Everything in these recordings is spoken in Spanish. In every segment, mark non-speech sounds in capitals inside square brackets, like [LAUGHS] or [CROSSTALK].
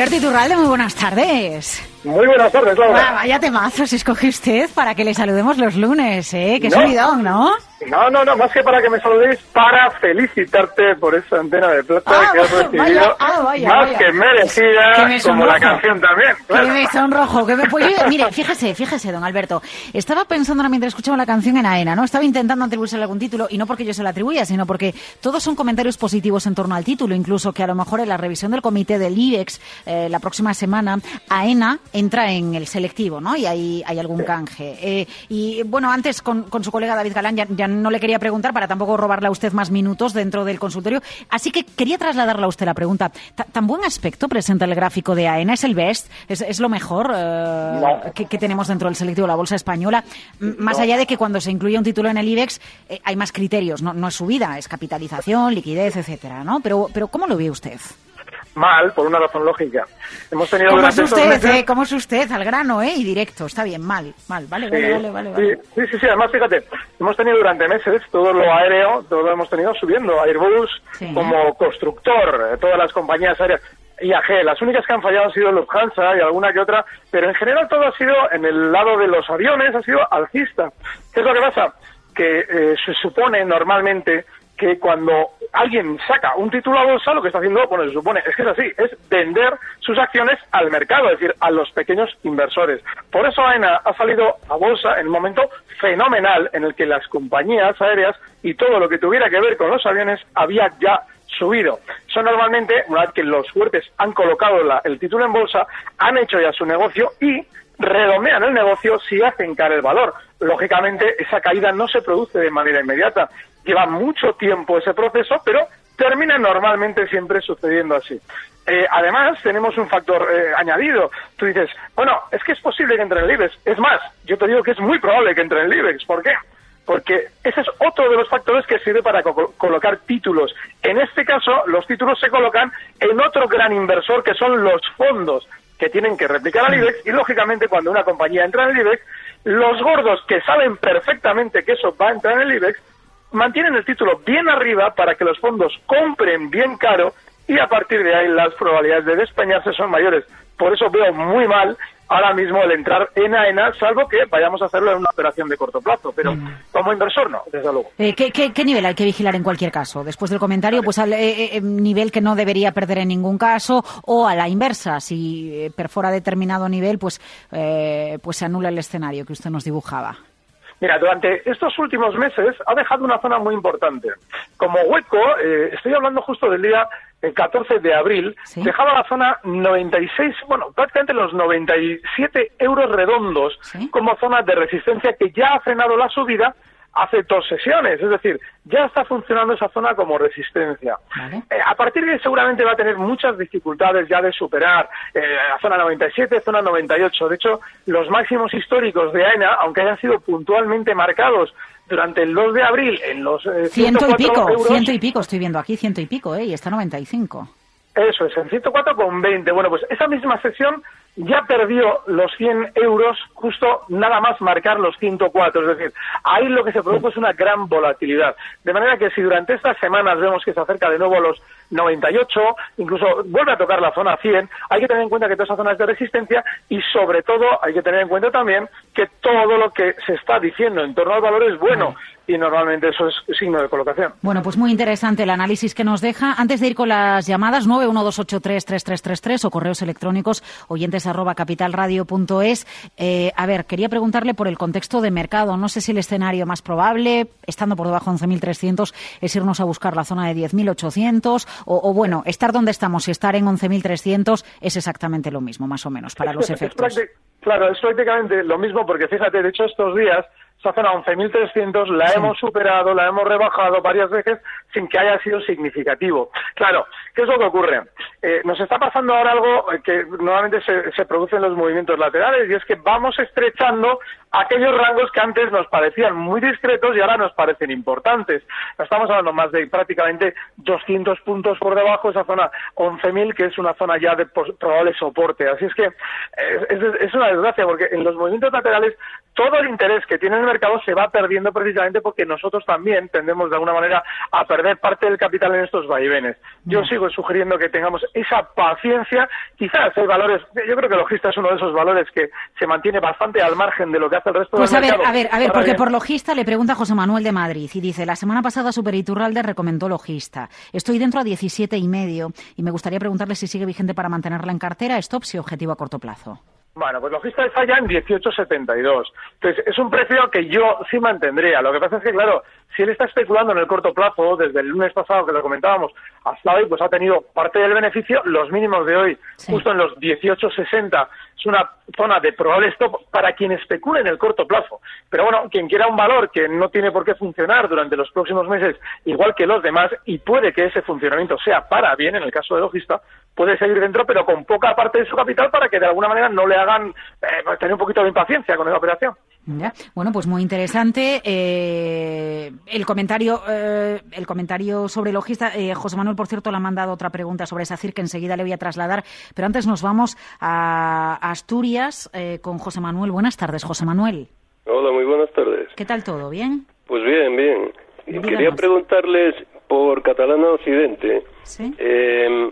Alberto Iturralde, muy buenas tardes. Muy buenas tardes, Laura. vaya temazos escoge usted para que le saludemos los lunes, ¿eh? Que subidón, ¿no? No, no, no, más que para que me saludéis, para felicitarte por esa antena de plata Ah, que has recibido. ah, vaya, más vaya. que merecida, Que me como la canción también. Que claro. me sonrojo, que me... Pues yo- mire, fíjese, fíjese, don Alberto. Estaba pensando ahora mientras escuchaba la canción en AENA, ¿no? Estaba intentando atribuirse algún título, y no porque yo se la atribuya, sino porque todos son comentarios positivos en torno al título, incluso que a lo mejor en la revisión del comité del IBEX eh, la próxima semana, AENA entra en el selectivo, ¿no? Y hay, hay algún canje. Eh, y bueno, antes con, con su colega David Galán ya, ya no le quería preguntar para tampoco robarle a usted más minutos dentro del consultorio, así que quería trasladarle a usted la pregunta. Ta- ¿Tan buen aspecto presenta el gráfico de AENA? ¿Es el best? ¿Es, es lo mejor eh, No. que, que tenemos dentro del selectivo de la bolsa española? M- Más allá de que cuando se incluye un título en el IBEX eh, hay más criterios, no, no es subida, es capitalización, liquidez, etcétera, ¿no? Pero, pero ¿cómo lo ve usted? Mal, por una razón lógica. Hemos tenido ¿Cómo es usted, meses... eh? ¿Cómo es usted? Al grano, ¿eh? Y directo, está bien, mal, mal. Vale, Sí, vale, vale, vale. vale. sí, sí, sí, además fíjate, hemos tenido durante meses todo lo aéreo, todo lo hemos tenido subiendo, Airbus Sí. como constructor, eh, todas las compañías aéreas, IAG, las únicas que han fallado han sido Lufthansa y alguna que otra, pero en general todo ha sido, en el lado de los aviones, ha sido alcista. ¿Qué es lo que pasa? Que eh, se supone normalmente que cuando alguien saca un título a bolsa, lo que está haciendo, bueno, se supone, es que es así, es vender sus acciones al mercado, es decir, a los pequeños inversores. Por eso AENA ha salido a bolsa en un momento fenomenal en el que las compañías aéreas y todo lo que tuviera que ver con los aviones había ya subido. Eso normalmente, una vez que los fuertes han colocado la- el título en bolsa, han hecho ya su negocio y redondean el negocio si hacen caer el valor. Lógicamente, esa caída no se produce de manera inmediata. Lleva mucho tiempo ese proceso, pero termina normalmente siempre sucediendo así. Eh, además, tenemos un factor eh, añadido. Tú dices, bueno, es que es posible que entre en el IBEX. Es más, yo te digo que es muy probable que entre en el IBEX. ¿Por qué? Porque ese es otro de los factores que sirve para co- colocar títulos. En este caso, los títulos se colocan en otro gran inversor que son los fondos que tienen que replicar al IBEX y, lógicamente, cuando una compañía entra en el IBEX, los gordos que saben perfectamente que eso va a entrar en el IBEX mantienen el título bien arriba para que los fondos compren bien caro y a partir de ahí las probabilidades de despeñarse son mayores. Por eso veo muy mal ahora mismo el entrar en AENA, salvo que vayamos a hacerlo en una operación de corto plazo, pero como inversor no, desde luego. Eh, ¿qué, qué, qué nivel hay que vigilar en cualquier caso? Después del comentario, pues al eh, eh, nivel que no debería perder en ningún caso o a la inversa, si eh, perfora determinado nivel, pues, eh, pues se anula el escenario que usted nos dibujaba. Mira, durante estos últimos meses ha dejado una zona muy importante. Como hueco, eh, estoy hablando justo del día el 14 de abril, Sí. dejaba la zona 96, bueno, prácticamente los 97 euros redondos Sí. como zona de resistencia que ya ha frenado la subida hace dos sesiones, es decir, ya está funcionando esa zona como resistencia. Vale. Eh, a partir de ahí seguramente va a tener muchas dificultades ya de superar eh, la zona 97, zona 98. De hecho, los máximos históricos de AENA, aunque hayan sido puntualmente marcados durante el 2 de abril en los eh, Ciento y 104 pico, euros, ciento y pico, estoy viendo aquí, ciento y pico, ¿eh? Y está 95. Eso es, en 104,20. Bueno, pues esa misma sesión ya perdió los 100 euros justo nada más marcar los 104. Es decir, ahí lo que se produjo es una gran volatilidad. De manera que si durante estas semanas vemos que se acerca de nuevo a los 98, incluso vuelve a tocar la zona 100, hay que tener en cuenta que todas esas zonas de resistencia y sobre todo hay que tener en cuenta también que todo lo que se está diciendo en torno al valor es bueno y normalmente eso es signo de colocación. Bueno, pues muy interesante el análisis que nos deja. Antes de ir con las llamadas, 912833333 o correos electrónicos oyentes arroba capitalradio.es. Eh, a ver, quería preguntarle por el contexto de mercado. No sé si el escenario más probable, estando por debajo de 11.300, es irnos a buscar la zona de 10.800 o, o, bueno, estar donde estamos y estar en 11.300 es exactamente lo mismo, más o menos, para los efectos. claro, es prácticamente lo mismo porque fíjate, de hecho estos días esa zona 11.300 la hemos superado, la hemos rebajado varias veces sin que haya sido significativo. Claro, ¿qué es lo que ocurre? Eh, nos está pasando ahora algo que normalmente se, se produce en los movimientos laterales y es que vamos estrechando aquellos rangos que antes nos parecían muy discretos y ahora nos parecen importantes. Estamos hablando más de prácticamente 200 puntos por debajo, esa zona 11.000, que es una zona ya de probable soporte. Así es que eh, es, es, una desgracia porque en los movimientos laterales todo el interés que tiene el mercado se va perdiendo precisamente porque nosotros también tendemos de alguna manera a perder parte del capital en estos vaivenes. Yo sigo sugiriendo que tengamos esa paciencia. Quizás hay valores, yo creo que logista es uno de esos valores que se mantiene bastante al margen de lo que hace el resto pues del a mercado. ver, a ver, a ver, porque por logista le pregunta José Manuel de Madrid y dice, la semana pasada Superiturralde recomendó logista. Estoy dentro a 17 y medio y me gustaría preguntarle si sigue vigente para mantenerla en cartera, stop si objetivo a corto plazo. Bueno, pues logista está ya en 18.72. Entonces, es un precio que yo sí mantendría. Lo que pasa es que, claro, si él está especulando en el corto plazo, desde el lunes pasado que lo comentábamos hasta hoy, pues ha tenido parte del beneficio, los mínimos de hoy, sí. justo en los 18.60. Es una zona de probable stop para quien especule en el corto plazo. Pero bueno, quien quiera un valor que no tiene por qué funcionar durante los próximos meses, igual que los demás, y puede que ese funcionamiento sea para bien, en el caso de logista, puede seguir dentro, pero con poca parte de su capital para que de alguna manera no le hagan eh, tener un poquito de impaciencia con esa operación. Ya. Bueno, pues muy interesante eh, el comentario eh, el comentario sobre logista. Eh, José Manuel, por cierto, le ha mandado otra pregunta sobre SACIR que enseguida le voy a trasladar. Pero antes nos vamos a Asturias eh, con José Manuel. Buenas tardes, José Manuel. Hola, muy buenas tardes. ¿Qué tal todo? ¿Bien? Pues bien, bien. Díganos. Quería preguntarles por Catalana Occidente. ¿Sí? Eh,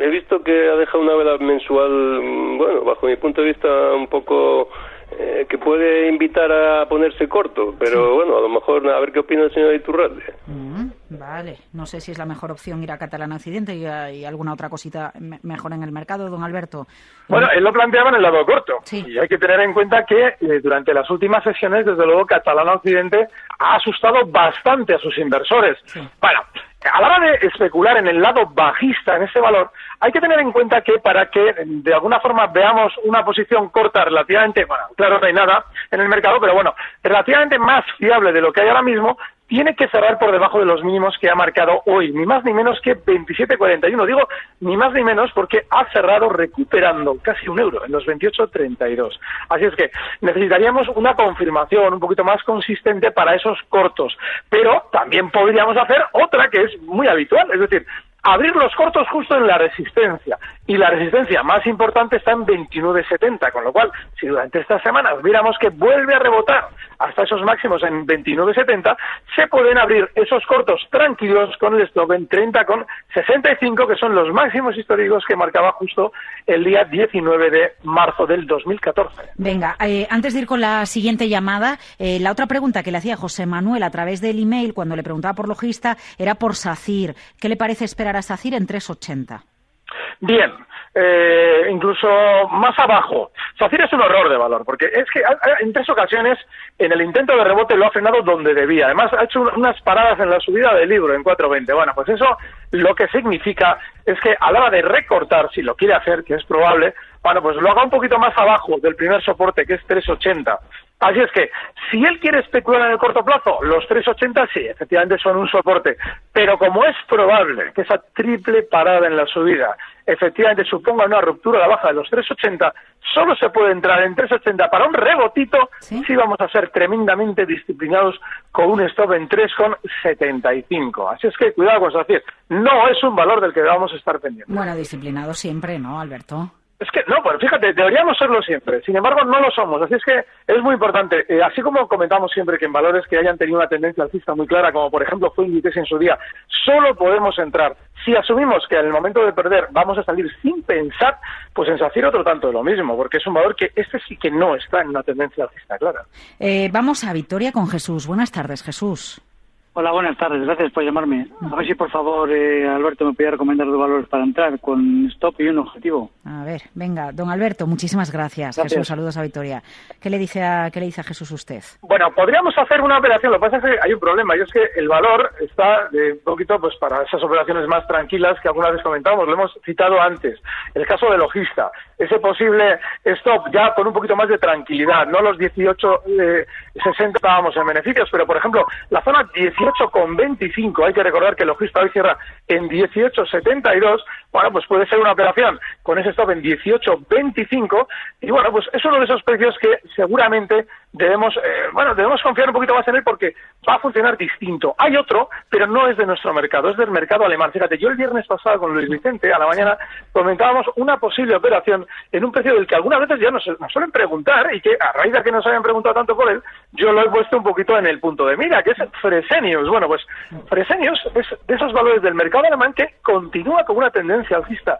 he visto que ha dejado una vela mensual, bueno, bajo mi punto de vista, un poco eh, que puede invitar a ponerse corto, pero Sí. bueno, a lo mejor a ver qué opina el señor Iturralde. Mm, vale, no sé si es la mejor opción ir a Catalana Occidente y, a- y alguna otra cosita me- mejor en el mercado, don Alberto. Bueno, él lo planteaba en el lado corto. Sí. Y hay que tener en cuenta que eh, durante las últimas sesiones, desde luego, Catalana Occidente ha asustado bastante a sus inversores. Sí. Bueno, a la hora de especular en el lado bajista en ese valor, hay que tener en cuenta que para que de alguna forma veamos una posición corta relativamente, bueno, claro, no hay nada en el mercado, pero bueno, relativamente más fiable de lo que hay ahora mismo, tiene que cerrar por debajo de los mínimos que ha marcado hoy, ni más ni menos que 27,41. Digo ni más ni menos porque ha cerrado recuperando casi un euro en los 28,32. Así es que necesitaríamos una confirmación un poquito más consistente para esos cortos, pero también podríamos hacer otra que es muy habitual, es decir, abrir los cortos justo en la resistencia. Y la resistencia más importante está en 29.70, con lo cual, si durante estas semanas viéramos que vuelve a rebotar hasta esos máximos en 29.70, se pueden abrir esos cortos tranquilos con el stop en 30 con 65, que son los máximos históricos que marcaba justo el día 19 de marzo del 2014. Venga, eh, antes de ir con la siguiente llamada, eh, la otra pregunta que le hacía José Manuel a través del email cuando le preguntaba por logista era por SACIR. ¿Qué le parece esperar a SACIR en 380? Bien, eh, incluso más abajo. SACIR es un horror de valor, porque es que en tres ocasiones en el intento de rebote lo ha frenado donde debía. Además, ha hecho un- unas paradas en la subida del libro en 4.20. Bueno, pues eso lo que significa es que a la hora de recortar, si lo quiere hacer, que es probable, bueno, pues lo haga un poquito más abajo del primer soporte, que es 380. Así es que, si él quiere especular en el corto plazo, los 380 sí, efectivamente son un soporte. Pero como es probable que esa triple parada en la subida efectivamente suponga una ruptura a la baja de los 380, solo se puede entrar en 380 para un rebotito ¿Sí? si vamos a ser tremendamente disciplinados con un stop en 3,75. Así es que cuidado con eso. Es, no es un valor del que debamos estar pendientes. Bueno, disciplinado siempre, ¿no, Alberto? Es que, no, pues fíjate, deberíamos serlo siempre. Sin embargo, no lo somos. Así es que es muy importante. Eh, así como comentamos siempre que en valores que hayan tenido una tendencia alcista muy clara, como por ejemplo fue Inditex en su día, solo podemos entrar si asumimos que en el momento de perder vamos a salir sin pensar, pues en SACIR otro tanto de lo mismo, porque es un valor que este sí que no está en una tendencia alcista clara. Eh, vamos a Victoria con Jesús. Buenas tardes, Jesús. Hola, buenas tardes. Gracias por llamarme. A ver si, por favor, eh, Alberto me podía recomendar dos valores para entrar con stop y un objetivo. A ver, venga, don Alberto, muchísimas gracias. Gracias. Jesús, saludos a Victoria. ¿Qué le dice a, qué le dice a Jesús usted? Bueno, podríamos hacer una operación, lo que pasa es que hay un problema, y es que el valor está de un poquito pues para esas operaciones más tranquilas que alguna vez comentábamos, lo hemos citado antes. El caso de logista, ese posible stop ya con un poquito más de tranquilidad, no los 18, eh, 60 estábamos en beneficios, pero por ejemplo, la zona 18,25, hay que recordar que el logista hoy cierra en 18,72, bueno, pues puede ser una operación con ese stop en 18,25 y bueno, pues es uno de esos precios que seguramente debemos, eh, bueno, debemos confiar un poquito más en él porque va a funcionar distinto. Hay otro, pero no es de nuestro mercado, es del mercado alemán. Fíjate, yo el viernes pasado con Luis Vicente a la mañana comentábamos una posible operación en un precio del que algunas veces ya nos, nos suelen preguntar y que a raíz de que nos hayan preguntado tanto por él, yo lo he puesto un poquito en el punto de mira, que es Fresenius. Bueno, pues Fresenius es de esos valores del mercado alemán que continúa con una tendencia alcista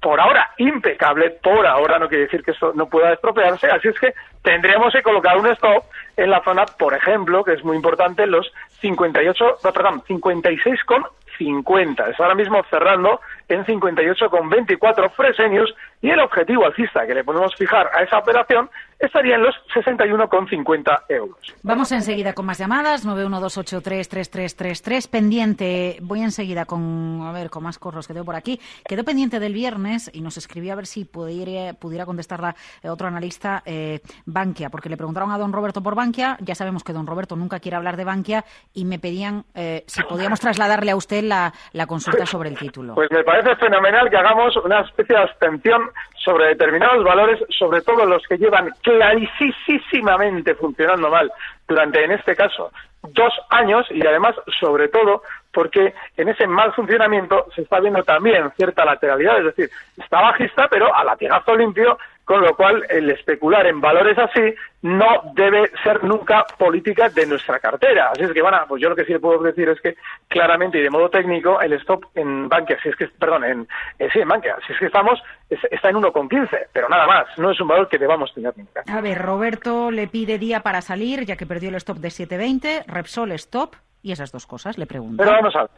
por ahora impecable, por ahora no quiere decir que esto no pueda estropearse, así es que tendremos que colocar un stop en la zona, por ejemplo, que es muy importante, los 58, no, perdón, 56,50. Es ahora mismo cerrando en 58,24 Fresenius y el objetivo alcista que le podemos fijar a esa operación estaría en los 61,50 euros. Vamos enseguida con más llamadas, 912833333. Pendiente, voy enseguida con, a ver, con más corros que tengo por aquí. Quedó pendiente del viernes y nos escribió a ver si pudiera, pudiera contestarla eh, otro analista, eh, Bankia, porque le preguntaron a don Roberto por Bankia. Ya sabemos que don Roberto nunca quiere hablar de Bankia y me pedían eh, si podíamos trasladarle a usted la, la consulta sobre el título. Pues me parece fenomenal que hagamos una especie de abstención sobre determinados valores, sobre todo los que llevan clarísimamente funcionando mal durante, en este caso, dos años y además, sobre todo, porque en ese mal funcionamiento se está viendo también cierta lateralidad, es decir, está bajista, pero a latigazo limpio, con lo cual el especular en valores así no debe ser nunca política de nuestra cartera. Así es que, bueno, pues yo lo que sí le puedo decir es que claramente y de modo técnico el stop en Bankia, si es que, perdón, en, eh, sí, en Bankia, si es que estamos, es- está en 1,15, pero nada más, no es un valor que debamos tener nunca. A ver, Roberto le pide día para salir, ya que perdió el stop de 7.20, Repsol stop y esas dos cosas, le pregunto. Pero vamos a ver.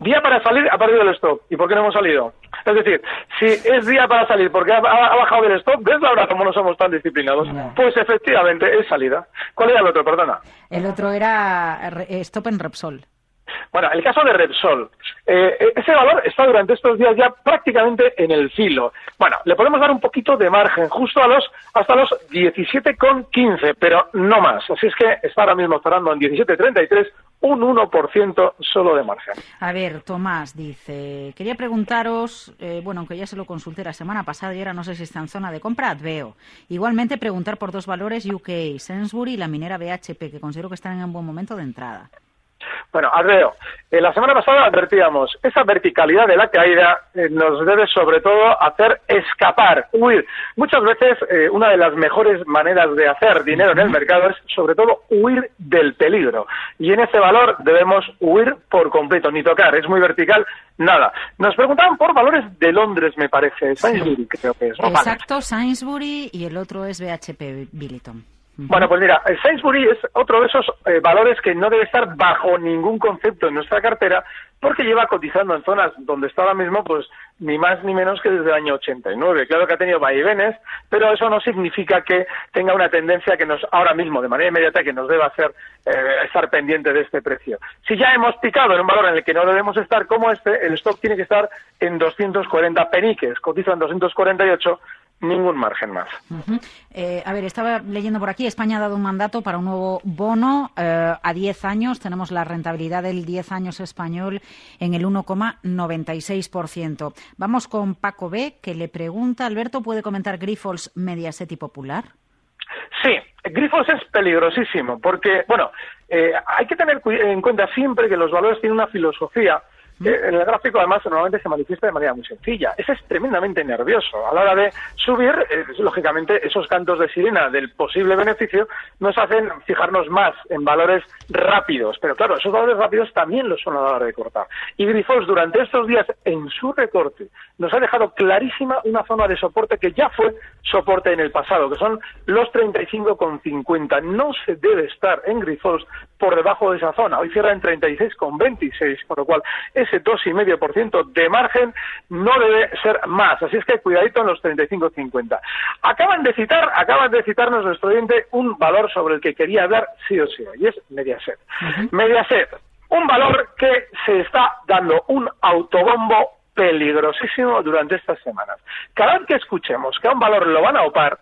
Día para salir ha perdido el stop. ¿Y por qué no hemos salido? Es decir, si es día para salir porque ha, ha- ha bajado del stop, ¿ves ahora cómo no somos tan disciplinados? Pues efectivamente es salida. ¿Cuál era el otro? Perdona. El otro era eh, stop en Repsol. Bueno, el caso de Repsol. Eh, ese valor está durante estos días ya prácticamente en el filo. Bueno, le podemos dar un poquito de margen, justo a los hasta los 17,15, pero no más. Así es que está ahora mismo cerrando en 17,33, un 1% solo de margen. A ver, Tomás dice, quería preguntaros, eh, bueno, aunque ya se lo consulté la semana pasada y ahora no sé si está en zona de compra, Adveo. Igualmente preguntar por dos valores UK, Sainsbury y la minera BHP, que considero que están en un buen momento de entrada. Bueno, Adveo, eh, la semana pasada advertíamos, esa verticalidad de la caída eh, nos debe sobre todo hacer escapar, huir. Muchas veces eh, una de las mejores maneras de hacer dinero en el mercado es sobre todo huir del peligro. Y en ese valor debemos huir por completo, ni tocar, es muy vertical, nada. Nos preguntaban por valores de Londres, me parece, Sainsbury creo que es. Exacto, Sainsbury y el otro es BHP Billiton. Bueno, pues mira, el Sainsbury es otro de esos eh, valores que no debe estar bajo ningún concepto en nuestra cartera porque lleva cotizando en zonas donde está ahora mismo, pues ni más ni menos que desde el año 89. Claro que ha tenido vaivenes, pero eso no significa que tenga una tendencia que nos, ahora mismo, de manera inmediata, que nos deba hacer eh, estar pendiente de este precio. Si ya hemos picado en un valor en el que no debemos estar como este, el stock tiene que estar en 240 peniques, cotiza en 248 ningún margen más. Eh, a ver, estaba leyendo por aquí, España ha dado un mandato para un nuevo bono eh, a 10 años. Tenemos la rentabilidad del 10 años español en el 1,96%. Vamos con Paco B, que le pregunta, Alberto, ¿puede comentar Grifols, Mediaset y Popular? Sí, Grifos es peligrosísimo porque, bueno, eh, hay que tener en cuenta siempre que los valores tienen una filosofía. Que en el gráfico, además, normalmente se manifiesta de manera muy sencilla. Ese es tremendamente nervioso. A la hora de subir, eh, lógicamente, esos cantos de sirena del posible beneficio nos hacen fijarnos más en valores rápidos. Pero claro, esos valores rápidos también lo son a la hora de cortar. Y Grifols, durante estos días, en su recorte, nos ha dejado clarísima una zona de soporte que ya fue soporte en el pasado, que son los 35,50. No se debe estar en Grifols por debajo de esa zona. Hoy cierra en 36,26, con lo cual ese 2,5% de margen no debe ser más. Así es que cuidadito en los 35,50. Acaban de citar, acaban de citarnos nuestro oyente un valor sobre el que quería hablar sí o sí, y es Mediaset. Mediaset, un valor que se está dando un autobombo peligrosísimo durante estas semanas. Cada vez que escuchemos que a un valor lo van a opar,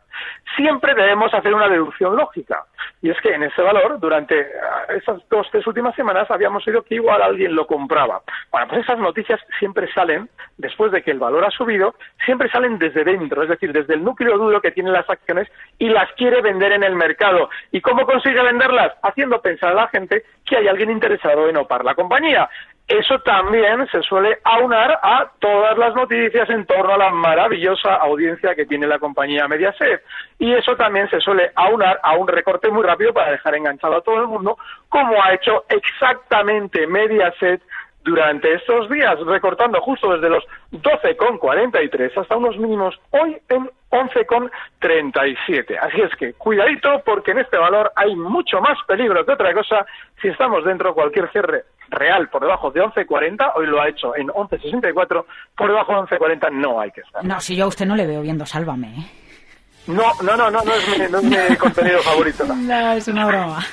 siempre debemos hacer una deducción lógica. Y es que en ese valor, durante ah, esas dos, tres últimas semanas, habíamos oído que igual alguien lo compraba. Bueno, pues esas noticias siempre salen, después de que el valor ha subido, siempre salen desde dentro, es decir, desde el núcleo duro que tienen las acciones y las quiere vender en el mercado. ¿Y cómo consigue venderlas? Haciendo pensar a la gente que hay alguien interesado en opar la compañía. Eso también se suele aunar a todas las noticias en torno a la maravillosa audiencia que tiene la compañía Mediaset. Y eso también se suele aunar a un recorte muy rápido para dejar enganchado a todo el mundo, como ha hecho exactamente Mediaset durante estos días, recortando justo desde los 12,43 hasta unos mínimos hoy en 11,37. Así es que cuidadito porque en este valor hay mucho más peligro que otra cosa si estamos dentro cualquier cierre real por debajo de 11,40, hoy lo ha hecho en 11,64, por debajo de 11,40 no hay que estar. No, si yo a usted no le veo viendo Sálvame. ¿eh? No, no, no, no, no es mi, no es mi [LAUGHS] contenido favorito. no. No, es una broma.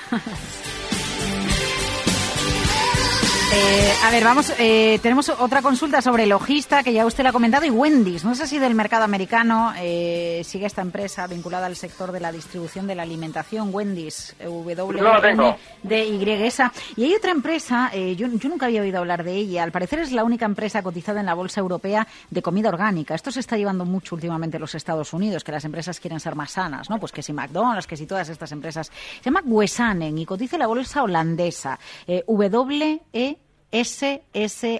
Eh, a ver, vamos, eh, tenemos otra consulta sobre Logista, que ya usted la ha comentado, y Wendy's. No sé si del mercado americano eh, sigue esta empresa vinculada al sector de la distribución de la alimentación, Wendy's, W de Y. Y hay otra empresa, eh, yo, yo nunca había oído hablar de ella, al parecer es la única empresa cotizada en la Bolsa Europea de comida orgánica. Esto se está llevando mucho últimamente en los Estados Unidos, que las empresas quieren ser más sanas, ¿no? Pues que si McDonald's, que si todas estas empresas. Se llama Wesanen y cotiza en la bolsa holandesa, eh, W-E... S-S-A-N-E-N.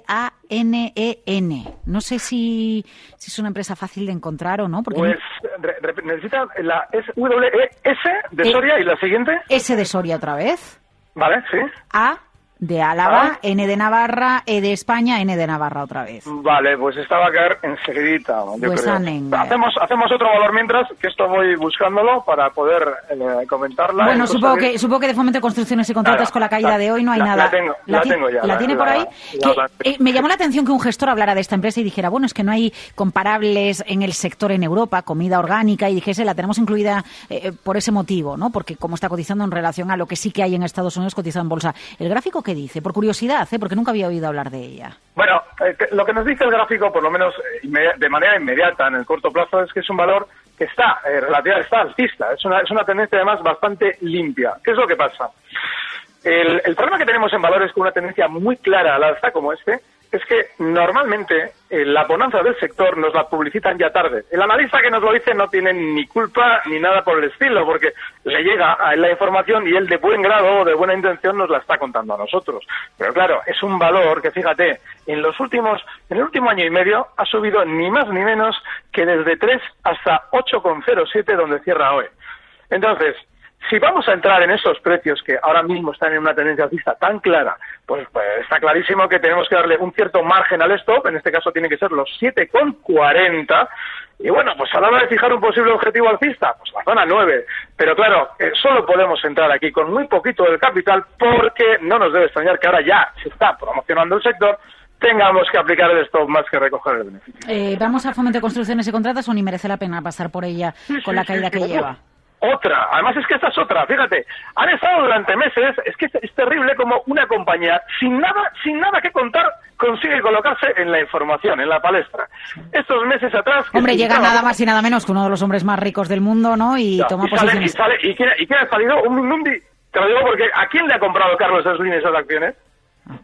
No sé si, si es una empresa fácil de encontrar o no. Porque Pues re- re- necesita la S W E S de Eh. Soria y la siguiente, S de Soria otra vez. ¿vale? Sí. A de Álava, Ah. N de Navarra, E de España, N de Navarra otra vez. Vale, pues esta va a caer enseguidita, yo Pues creo. Hacemos, hacemos otro valor mientras, que esto voy buscándolo para poder eh, comentarla. Bueno, supongo que- que, supongo que de Fomento de Construcciones y Contratos con la caída la- de hoy no hay la- nada. la tengo- la ti- tengo ya, ¿La tiene por ahí? Que, eh, me llamó la atención que un gestor hablara de esta empresa y dijera, bueno, es que no hay comparables en el sector en Europa, comida orgánica, y dijese, la tenemos incluida eh, por ese motivo, ¿no? Porque como está cotizando en relación a lo que sí que hay en Estados Unidos cotizado en bolsa. ¿El gráfico dice? Por curiosidad, ¿eh? Porque nunca había oído hablar de ella. Bueno, eh, lo que nos dice el gráfico, por lo menos eh, de manera inmediata en el corto plazo, es que es un valor que está, eh, está alcista. Es una, es una tendencia además bastante limpia. ¿Qué es lo que pasa? El, el problema que tenemos en valores con una tendencia muy clara al alza como este es que normalmente eh, la bonanza del sector nos la publicitan ya tarde. El analista que nos lo dice no tiene ni culpa ni nada por el estilo, porque le llega a él la información y él de buen grado o de buena intención nos la está contando a nosotros. Pero claro, es un valor que fíjate, en los últimos, en el último año y medio ha subido ni más ni menos que desde 3 hasta 8,07 donde cierra hoy. Entonces, si vamos a entrar en esos precios que ahora mismo están en una tendencia alcista tan clara, pues, pues está clarísimo que tenemos que darle un cierto margen al stop, en este caso tiene que ser los 7,40, y bueno, pues a la hora de fijar un posible objetivo alcista, pues la zona 9. Pero claro, eh, solo podemos entrar aquí con muy poquito del capital porque no nos debe extrañar que ahora ya se está promocionando el sector, tengamos que aplicar el stop más que recoger el beneficio. Eh, ¿Vamos a Fomento de Construcciones y Contratos o ni merece la pena pasar por ella con la caída sí, que lleva? Otra. Además es que esta es otra, fíjate. Han estado durante meses, es que es, terrible como una compañía sin nada, sin nada que contar consigue colocarse en la información, en la palestra. Estos meses atrás... Hombre, llega nada más y nada menos que uno de los hombres más ricos del mundo, ¿no? Y toma posiciones... y, quién, ha salido? Un Mundi. Te lo digo porque ¿a quién le ha comprado Carlos Slim esas acciones? Ah.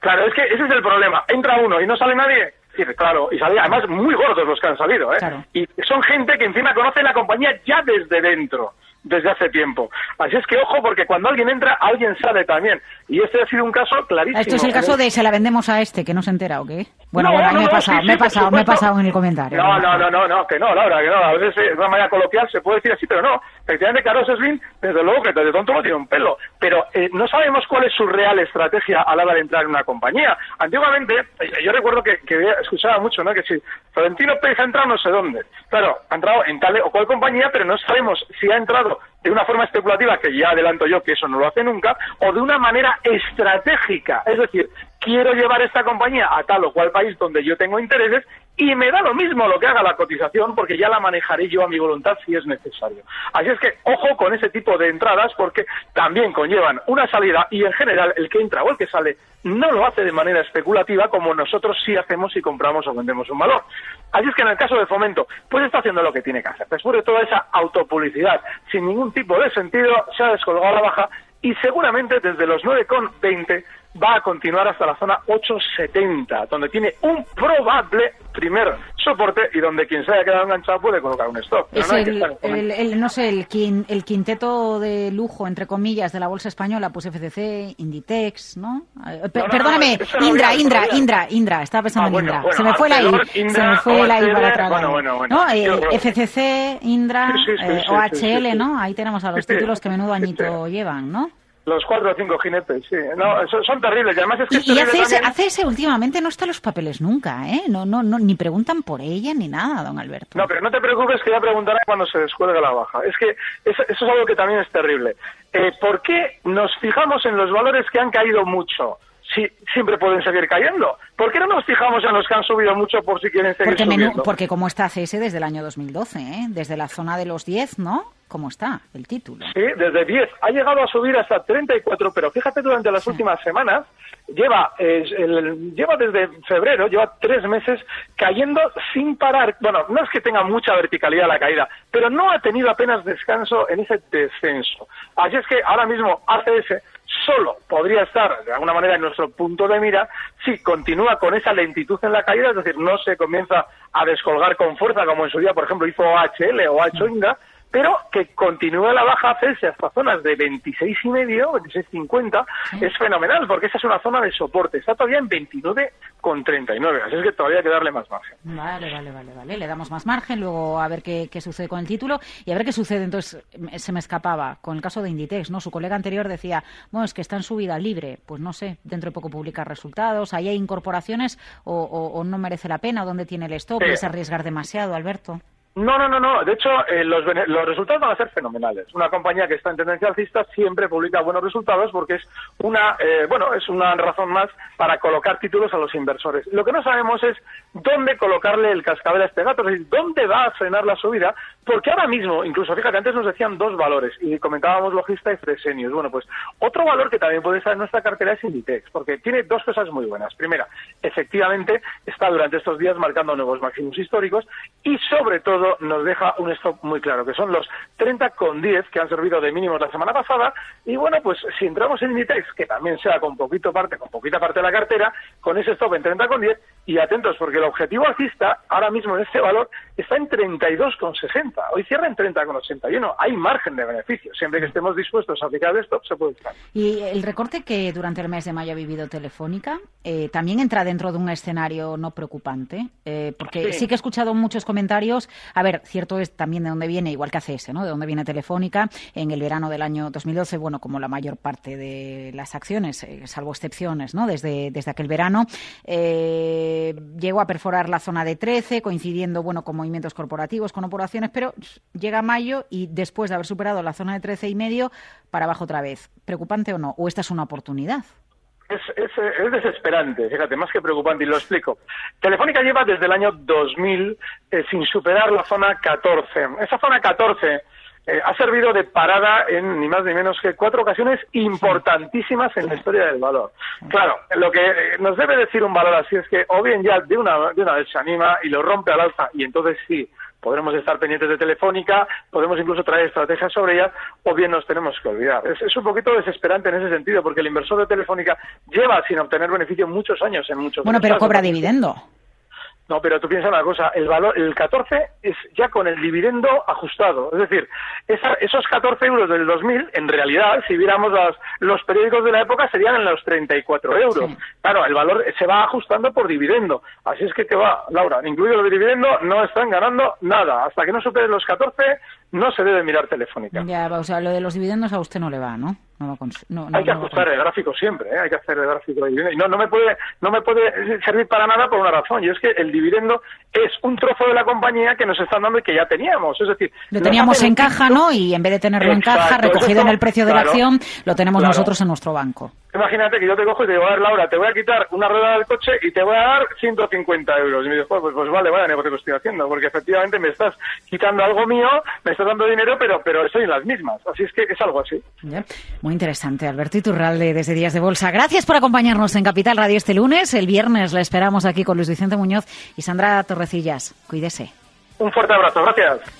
Claro, es que ese es el problema. Entra uno y no sale nadie Claro, y salía, además muy gordos los que han salido, ¿eh? Y son gente que encima conoce la compañía ya desde dentro desde hace tiempo. Así es que ojo, porque cuando alguien entra, alguien sale también. Y este ha sido un caso clarísimo. Esto es el caso de se la vendemos a este, que no se entera, ¿o qué? Bueno, bueno, me, he pasado, me he pasado, me he pasado en el comentario. No, no, no, no, no, que no, Laura, que no. A veces de una manera coloquial se puede decir así, pero no. Efectivamente, Carlos Slim, desde luego que de tonto no tiene un pelo. Pero eh, no sabemos cuál es su real estrategia a la hora de entrar en una compañía. Antiguamente, eh, yo recuerdo que, que escuchaba mucho, ¿no? Que si Florentino Pérez ha entrado no sé dónde. Claro, ha entrado en tal o cual compañía, pero no sabemos si ha entrado de una forma especulativa, que ya adelanto yo que eso no lo hace nunca, o de una manera estratégica. Es decir, quiero llevar esta compañía a tal o cual país donde yo tengo intereses y me da lo mismo lo que haga la cotización porque ya la manejaré yo a mi voluntad si es necesario. Así es que ojo con ese tipo de entradas porque también conllevan una salida y en general el que entra o el que sale no lo hace de manera especulativa como nosotros sí hacemos si compramos o vendemos un valor. Así es que en el caso de Fomento, pues está haciendo lo que tiene que hacer. Después de toda esa autopublicidad sin ningún tipo de sentido, se ha descolgado la baja y seguramente desde los 9,20 va a continuar hasta la zona 870, donde tiene un probable primer soporte y donde quien se haya quedado enganchado puede colocar un stop. Es el, no sé, el, el, quinteto de lujo, entre comillas, de la bolsa española, pues FCC, Inditex, ¿no? Eh, perdóname, Indra, Indra, Indra, Indra, estaba pensando ah, en Indra. se me fue la I, se me fue la I para atrás. ¿no? Eh, FCC, Indra, eh, OHL, ¿no? Ahí tenemos a los títulos que menudo añito llevan, ¿no? Los cuatro o cinco jinetes, sí. No, son, terribles. Y además es que. Y, hace, ese, últimamente no está los papeles nunca, ¿eh? No, no, no, ni preguntan por ella ni nada, don Alberto. No, pero no te preocupes que ya preguntará cuando se descuelgue la baja. Es que eso, es algo que también es terrible. Eh, ¿Por qué nos fijamos en los valores que han caído mucho? Si siempre pueden seguir cayendo. ¿Por qué no nos fijamos en los que han subido mucho por si quieren seguir porque subiendo? porque como está CS desde el año 2012, ¿eh? Desde la zona de los 10, ¿no? ¿Cómo está el título? Sí, desde 10. Ha llegado a subir hasta 34, pero fíjate, durante las últimas semanas lleva, lleva desde febrero, lleva tres meses cayendo sin parar. Bueno, no es que tenga mucha verticalidad la caída, pero no ha tenido apenas descanso en ese descenso. Así es que ahora mismo ACS solo podría estar de alguna manera en nuestro punto de mira si continúa con esa lentitud en la caída, es decir, no se comienza a descolgar con fuerza como en su día, por ejemplo, hizo OHL o Inga, pero que continúe la baja hacia hasta zonas de 26 y medio, 26.50, es fenomenal, porque esa es una zona de soporte. Está todavía en 29,39, así es que todavía hay que darle más margen. Vale, vale, vale, vale. Le damos más margen, luego a ver qué, qué sucede con el título y a ver qué sucede. Entonces, se me escapaba con el caso de Inditex, ¿no? Su colega anterior decía, bueno, es que está en subida libre. Pues no sé, dentro de poco publica resultados, ahí hay incorporaciones o, no merece la pena, dónde tiene el stop, es arriesgar demasiado, Alberto. No, no, no, no. De hecho, eh, los, los, resultados van a ser fenomenales. Una compañía que está en tendencia alcista siempre publica buenos resultados porque es una, eh, bueno, es una razón más para colocar títulos a los inversores. Lo que no sabemos es dónde colocarle el cascabel a este gato, es decir, dónde va a frenar la subida, porque ahora mismo, incluso, fíjate, antes nos decían dos valores y comentábamos logista y Fresenius. Bueno, pues otro valor que también puede estar en nuestra cartera es Inditex, porque tiene dos cosas muy buenas. Primera, efectivamente está durante estos días marcando nuevos máximos históricos y sobre todo nos deja un stop muy claro, que son los 30 con 10 que han servido de mínimos la semana pasada. Y bueno, pues si entramos en Inditex, que también sea con poquito parte, con poquita parte de la cartera, con ese stop en 30 con 10, y atentos, porque el objetivo alcista ahora mismo en este valor está en 32,60. Hoy cierra en 30,81. Hay margen de beneficio. Siempre que estemos dispuestos a aplicar el stop, se puede estar. Y el recorte que durante el mes de mayo ha vivido Telefónica eh, también entra dentro de un escenario no preocupante, eh, porque sí. que he escuchado muchos comentarios a ver, cierto es también de dónde viene, igual que ACS, ¿no? De dónde viene Telefónica. En el verano del año 2012, bueno, como la mayor parte de las acciones, eh, salvo excepciones, ¿no? Desde, desde aquel verano, eh, llegó a perforar la zona de 13, coincidiendo, bueno, con movimientos corporativos, con operaciones, pero llega mayo y después de haber superado la zona de 13 y medio, para abajo otra vez. ¿Preocupante o no? ¿O esta es una oportunidad? Es, es, desesperante, fíjate, más que preocupante, y lo explico. Telefónica lleva desde el año 2000 eh, sin superar la zona 14. Esa zona 14 eh, ha servido de parada en ni más ni menos que cuatro ocasiones importantísimas en la historia del valor. Claro, lo que eh, nos debe decir un valor así es que o bien ya de una, de una vez se anima y lo rompe al alza y entonces sí, podremos estar pendientes de Telefónica, podemos incluso traer estrategias sobre ellas, o bien nos tenemos que olvidar. Es, es, un poquito desesperante en ese sentido, porque el inversor de Telefónica lleva sin obtener beneficio muchos años en muchos Bueno, pero cobra dividendo. No, pero tú piensas una cosa, el valor, el 14 es ya con el dividendo ajustado. Es decir, esa, esos 14 euros del 2000, en realidad, si viéramos las, los periódicos de la época, serían en los 34 euros. Sí. Claro, el valor se va ajustando por dividendo. Así es que te va, Laura, incluido el dividendo, no están ganando nada. Hasta que no superen los 14, no se debe mirar telefónica. Ya, o sea, lo de los dividendos a usted no le va, ¿no? No, no, no, hay que ajustar el gráfico siempre, ¿eh? hay que hacer el gráfico de dividendo. Y no, no, me puede, no me puede servir para nada por una razón, y es que el dividendo es un trozo de la compañía que nos están dando y que ya teníamos. Es decir, lo teníamos en caja, ¿no? Y en vez de tenerlo Exacto, en caja, recogido en el precio de claro, la acción, lo tenemos claro. nosotros en nuestro banco. Imagínate que yo te cojo y te digo, a ver, Laura, te voy a quitar una rueda del coche y te voy a dar 150 euros. Y me dices, pues, pues, vale, vaya negocio que estoy haciendo, porque efectivamente me estás quitando algo mío, me estás dando dinero, pero, pero estoy en las mismas. Así es que es algo así. Muy interesante, Alberto Iturralde, desde Días de Bolsa. Gracias por acompañarnos en Capital Radio este lunes. El viernes la esperamos aquí con Luis Vicente Muñoz y Sandra Torrecillas. Cuídese. Un fuerte abrazo, gracias.